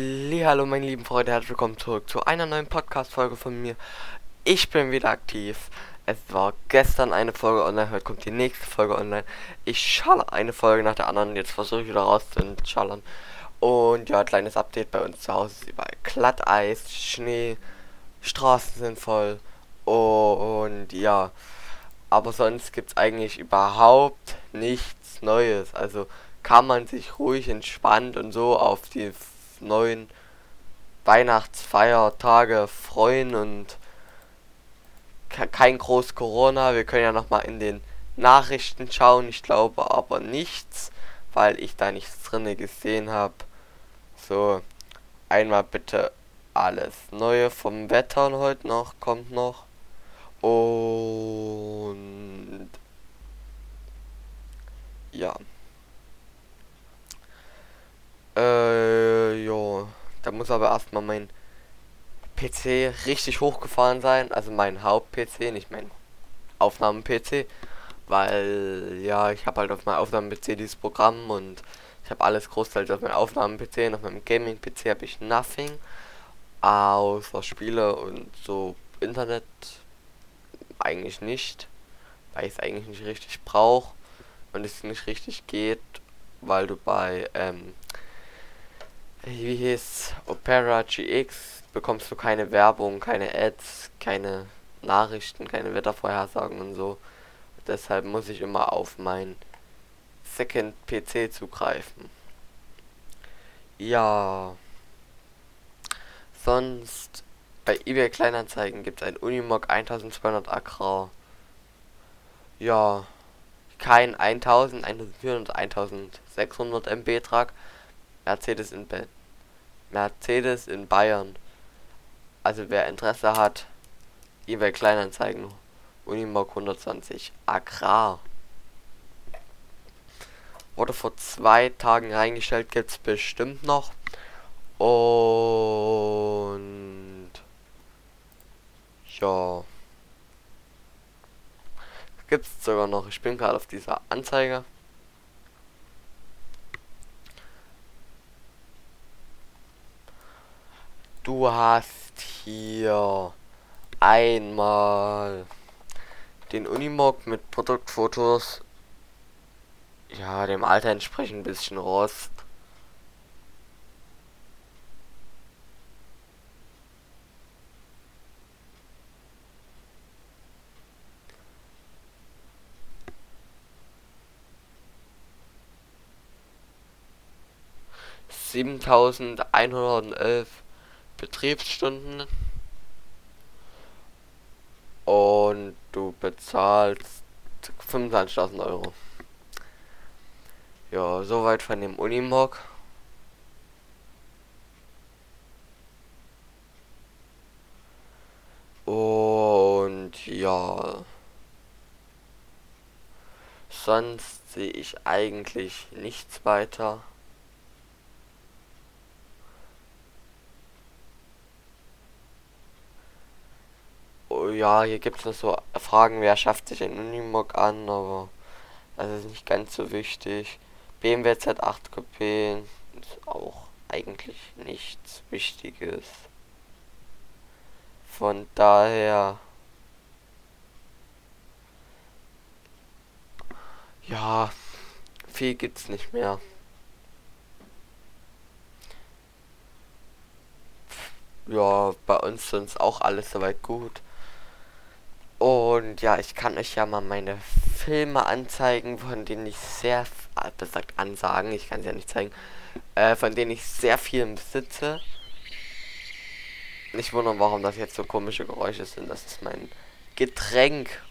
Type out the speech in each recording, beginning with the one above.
Hallo meine lieben Freunde, herzlich willkommen zurück zu einer neuen Podcast-Folge von mir. Ich bin wieder aktiv. Es war gestern eine Folge online, heute kommt die nächste Folge online. Ich schalle eine Folge nach der anderen, jetzt versuche ich wieder rauszuschallern. Und ja, kleines Update bei uns zu Hause ist überall Glatteis, Schnee, Straßen sind voll. Und ja, aber sonst gibt es eigentlich überhaupt nichts Neues. Also kann man sich ruhig entspannt und so auf die neuen Weihnachtsfeiertage freuen und kein groß Corona. Wir können ja noch mal in den Nachrichten schauen. Ich glaube aber nichts, weil ich da nichts drinne gesehen habe. So, einmal bitte alles Neue vom Wetter heute noch kommt noch und ja. Äh, jo. Da muss aber erstmal mein PC richtig hochgefahren sein. Also mein Haupt-PC, nicht mein Aufnahmen-PC. Weil, ja, ich habe halt auf meinem Aufnahmen-PC dieses Programm und ich habe alles großteils auf meinem Aufnahmen-PC. Und auf meinem Gaming-PC habe ich Nothing. Außer Spiele und so Internet eigentlich nicht. Weil ich es eigentlich nicht richtig brauche. Und es nicht richtig geht. Weil du bei, ähm, wie hieß Opera GX bekommst du keine Werbung, keine Ads, keine Nachrichten, keine Wettervorhersagen und so. Deshalb muss ich immer auf mein Second PC zugreifen. Ja. Sonst bei eBay Kleinanzeigen gibt es ein Unimog 1200 Agrar. Ja. Kein 1000, 1400, 1600 MB Trag. Mercedes in Be Mercedes in Bayern. Also wer Interesse hat, eBay Kleinanzeigen. Unimog 120 Agrar. Wurde vor zwei Tagen reingestellt, gibt es bestimmt noch. Und ja. Gibt es sogar noch. Ich bin gerade auf dieser Anzeige. Du hast hier einmal den Unimog mit Produktfotos. Ja, dem Alter entsprechend ein bisschen Rost. Siebentausendeinhundertelf Betriebsstunden und du bezahlst 25.000 Euro. Ja, soweit von dem Unimog. Und ja. Sonst sehe ich eigentlich nichts weiter. Ja, hier gibt es noch so Fragen, wer schafft sich ein Unimog an, aber das ist nicht ganz so wichtig. BMW Z8 Coupé ist auch eigentlich nichts Wichtiges. Von daher. Ja, viel gibt's nicht mehr. Ja, bei uns sonst auch alles soweit gut. Und ja, ich kann euch ja mal meine Filme anzeigen, von denen ich sehr, besagt ansagen, ich kann sie ja nicht zeigen, äh, von denen ich sehr viel besitze. Nicht wundern, warum das jetzt so komische Geräusche sind. Das ist mein Getränk.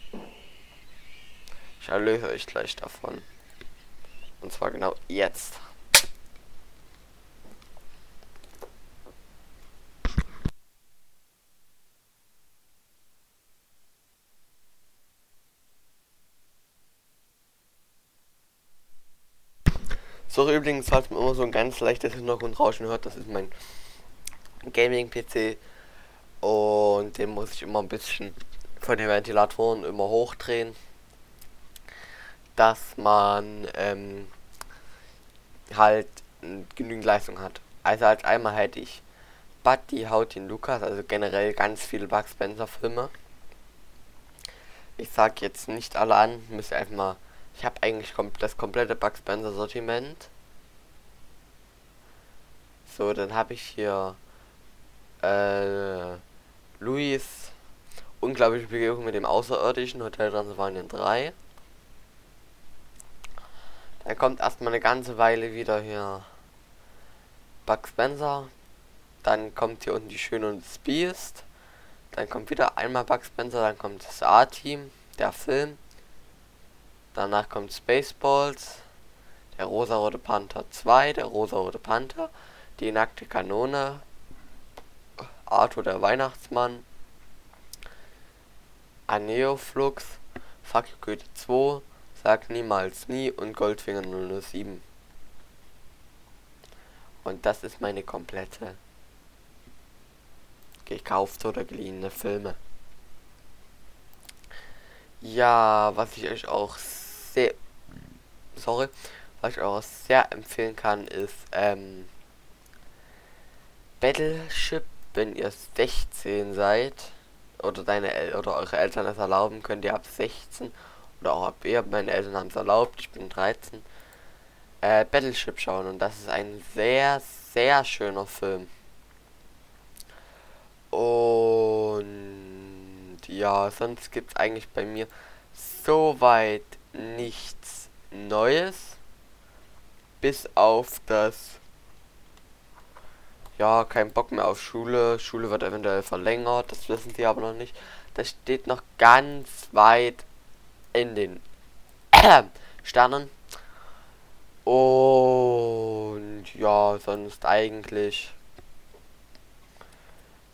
Ich erlöse euch gleich davon. Und zwar genau jetzt. So übrigens, falls man immer so ein ganz leichtes Hintergrundrauschen hört, das ist mein Gaming-PC. Und den muss ich immer ein bisschen von den Ventilatoren immer hochdrehen. Dass man ähm, halt genügend Leistung hat. Also als einmal hätte ich Buddy, Hautin, Lukas, also generell ganz viele Bugs Spencer Filme. Ich sag jetzt nicht alle an, müsst ihr einfach mal. Ich habe eigentlich kom das komplette Bugs Spencer Sortiment. So, dann habe ich hier äh, Luis unglaubliche Begegnung mit dem Außerirdischen Hotel Transylvanien 3. Dann kommt erstmal eine ganze Weile wieder hier Bugs Spencer. Dann kommt hier unten die Schöne und das Beast. Dann kommt wieder einmal Bugs Spencer, dann kommt das A-Team, der Film. Danach kommt Spaceballs, der rosarote Panther 2, der rosarote Panther, die nackte Kanone, Arthur der Weihnachtsmann, Aneoflux, Fuck Goethe 2, Sag niemals nie und Goldfinger 007. Und das ist meine komplette gekaufte oder geliehene Filme. Ja, was ich euch auch sehr sorry, was ich auch sehr empfehlen kann, ist ähm, Battleship, wenn ihr 16 seid oder deine El oder eure Eltern es erlauben, könnt ihr ab 16 oder auch ab ihr, meine Eltern haben es erlaubt, ich bin 13, äh, Battleship schauen und das ist ein sehr, sehr schöner Film. Und ja, sonst gibt es eigentlich bei mir soweit nichts Neues. Bis auf das. Ja, kein Bock mehr auf Schule. Schule wird eventuell verlängert, das wissen die aber noch nicht. Das steht noch ganz weit in den Sternen. Und ja, sonst eigentlich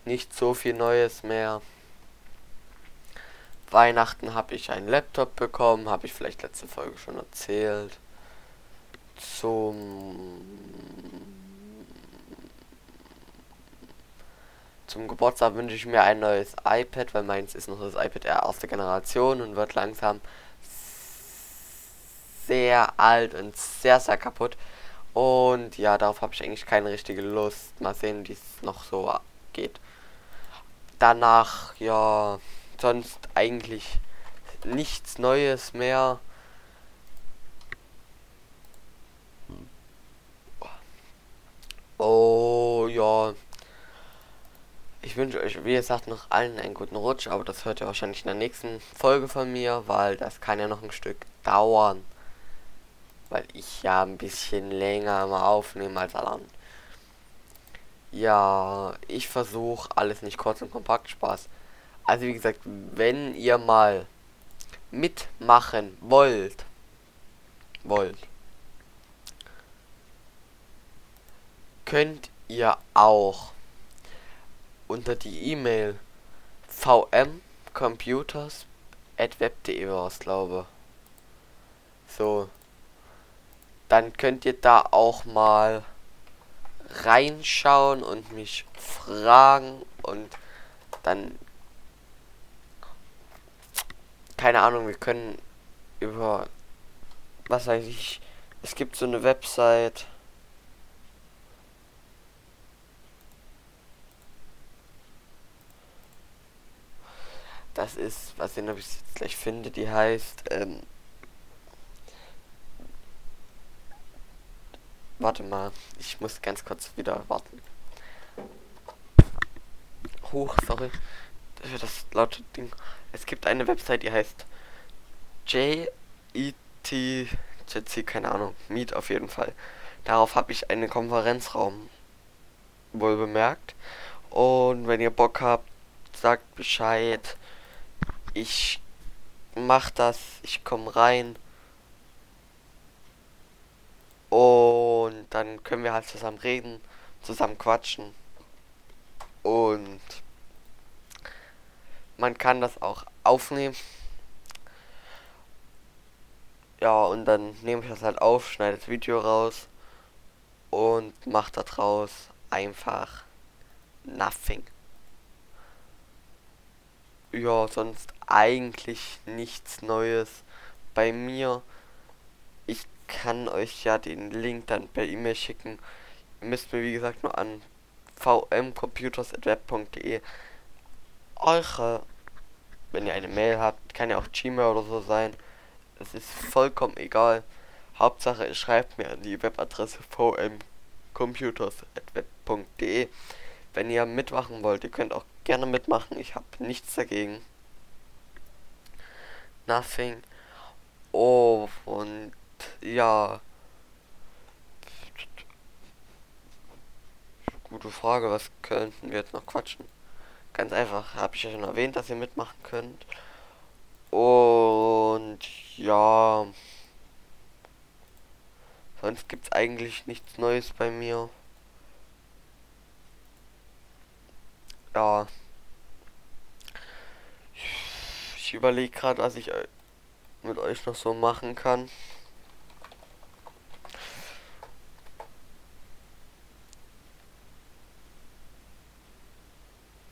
nicht so viel Neues mehr. Weihnachten habe ich einen Laptop bekommen, habe ich vielleicht letzte Folge schon erzählt. Zum zum Geburtstag wünsche ich mir ein neues iPad, weil meins ist noch das iPad der erste Generation und wird langsam sehr alt und sehr, sehr kaputt. Und ja, darauf habe ich eigentlich keine richtige Lust. Mal sehen, wie es noch so geht danach, ja, sonst eigentlich nichts Neues mehr. Oh, ja. Ich wünsche euch, wie gesagt, noch allen einen guten Rutsch, aber das hört ihr wahrscheinlich in der nächsten Folge von mir, weil das kann ja noch ein Stück dauern. Weil ich ja ein bisschen länger mal aufnehme als alle anderen. Ja, ich versuche alles nicht kurz und kompakt Spaß. Also wie gesagt, wenn ihr mal mitmachen wollt, wollt, könnt ihr auch unter die E-Mail vmcomputers@web.de was glaube. So, dann könnt ihr da auch mal reinschauen und mich fragen und dann keine Ahnung, wir können über was weiß ich, es gibt so eine Website Das ist, was ich jetzt gleich finde, die heißt ähm, Warte mal, ich muss ganz kurz wieder warten. Hoch, sorry. Das laute Ding. Es gibt eine Website, die heißt JET, keine Ahnung, Meet auf jeden Fall. Darauf habe ich einen Konferenzraum wohl bemerkt. Und wenn ihr Bock habt, sagt Bescheid. Ich mach das, ich komme rein und dann können wir halt zusammen reden, zusammen quatschen. Und man kann das auch aufnehmen. Ja, und dann nehme ich das halt auf, schneide das Video raus und mache daraus einfach nothing. Ja, sonst eigentlich nichts Neues bei mir. Ich kann euch ja den Link dann per E-Mail schicken. ihr müsst mir wie gesagt nur an vmcomputers.web.de eure, wenn ihr eine Mail habt, kann ja auch Gmail oder so sein, es ist vollkommen egal. Hauptsache, ihr schreibt mir an die Webadresse vmcomputers.web.de. Wenn ihr mitmachen wollt, ihr könnt auch gerne mitmachen. Ich habe nichts dagegen. Nothing. Oh, und ja. Gute Frage, was könnten wir jetzt noch quatschen? Ganz einfach, habe ich ja schon erwähnt, dass ihr mitmachen könnt. Und ja. Sonst gibt's eigentlich nichts Neues bei mir. Ja. Ich überlege gerade, was ich mit euch noch so machen kann.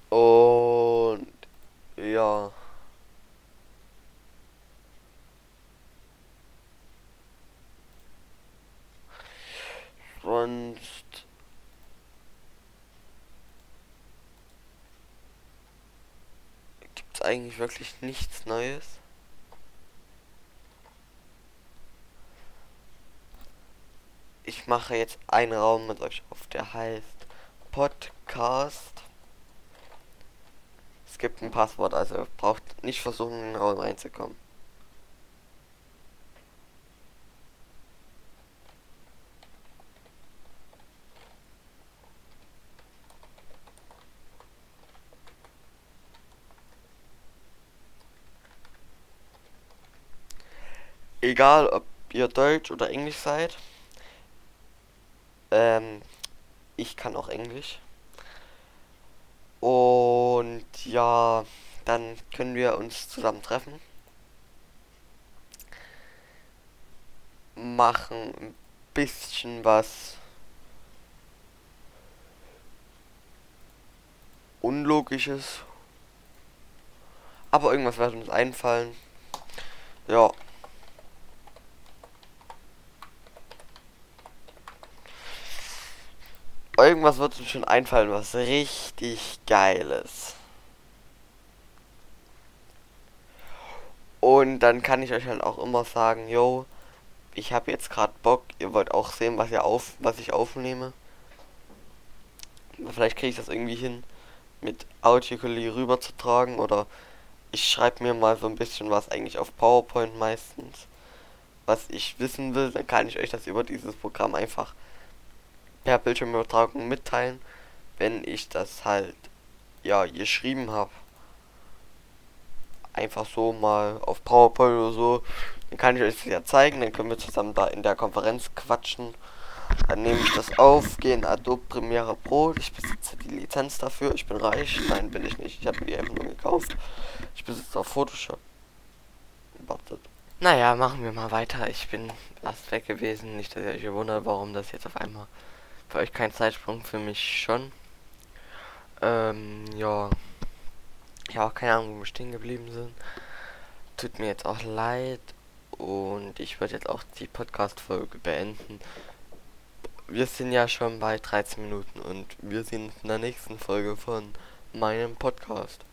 Und ja. Sonst eigentlich wirklich nichts Neues. Ich mache jetzt einen Raum mit euch auf, der heißt Podcast. Es gibt ein Passwort, also braucht nicht versuchen, in den Raum reinzukommen. Egal, ob ihr Deutsch oder Englisch seid. Ähm, ich kann auch Englisch. Und ja, dann können wir uns zusammen treffen. Machen ein bisschen was Unlogisches. Aber irgendwas wird uns einfallen. Ja. Irgendwas wird uns schon einfallen, was richtig geiles. Und dann kann ich euch halt auch immer sagen, yo, ich habe jetzt gerade Bock, ihr wollt auch sehen, was ihr auf, was ich aufnehme. Vielleicht kriege ich das irgendwie hin, mit Audiocollie rüberzutragen oder ich schreibe mir mal so ein bisschen was eigentlich auf PowerPoint meistens, was ich wissen will, dann kann ich euch das über dieses Programm einfach per Bildschirmübertragung mitteilen, wenn ich das halt ja geschrieben habe. Einfach so mal auf PowerPoint oder so. Dann kann ich euch das ja zeigen, dann können wir zusammen da in der Konferenz quatschen. Dann nehme ich das auf, gehe in Adobe Premiere Pro. Ich besitze die Lizenz dafür. Ich bin reich. Nein, bin ich nicht. Ich habe die einfach nur gekauft. Ich besitze auch Photoshop. Wartet. Naja, machen wir mal weiter. Ich bin erst weg gewesen. Nicht, dass ihr euch wundert, warum das jetzt auf einmal für euch kein Zeitsprung, für mich schon. Ähm, ja. Ja, keine Ahnung, wo wir stehen geblieben sind. Tut mir jetzt auch leid. Und ich würde jetzt auch die Podcast-Folge beenden. Wir sind ja schon bei 13 Minuten und wir sind in der nächsten Folge von meinem Podcast.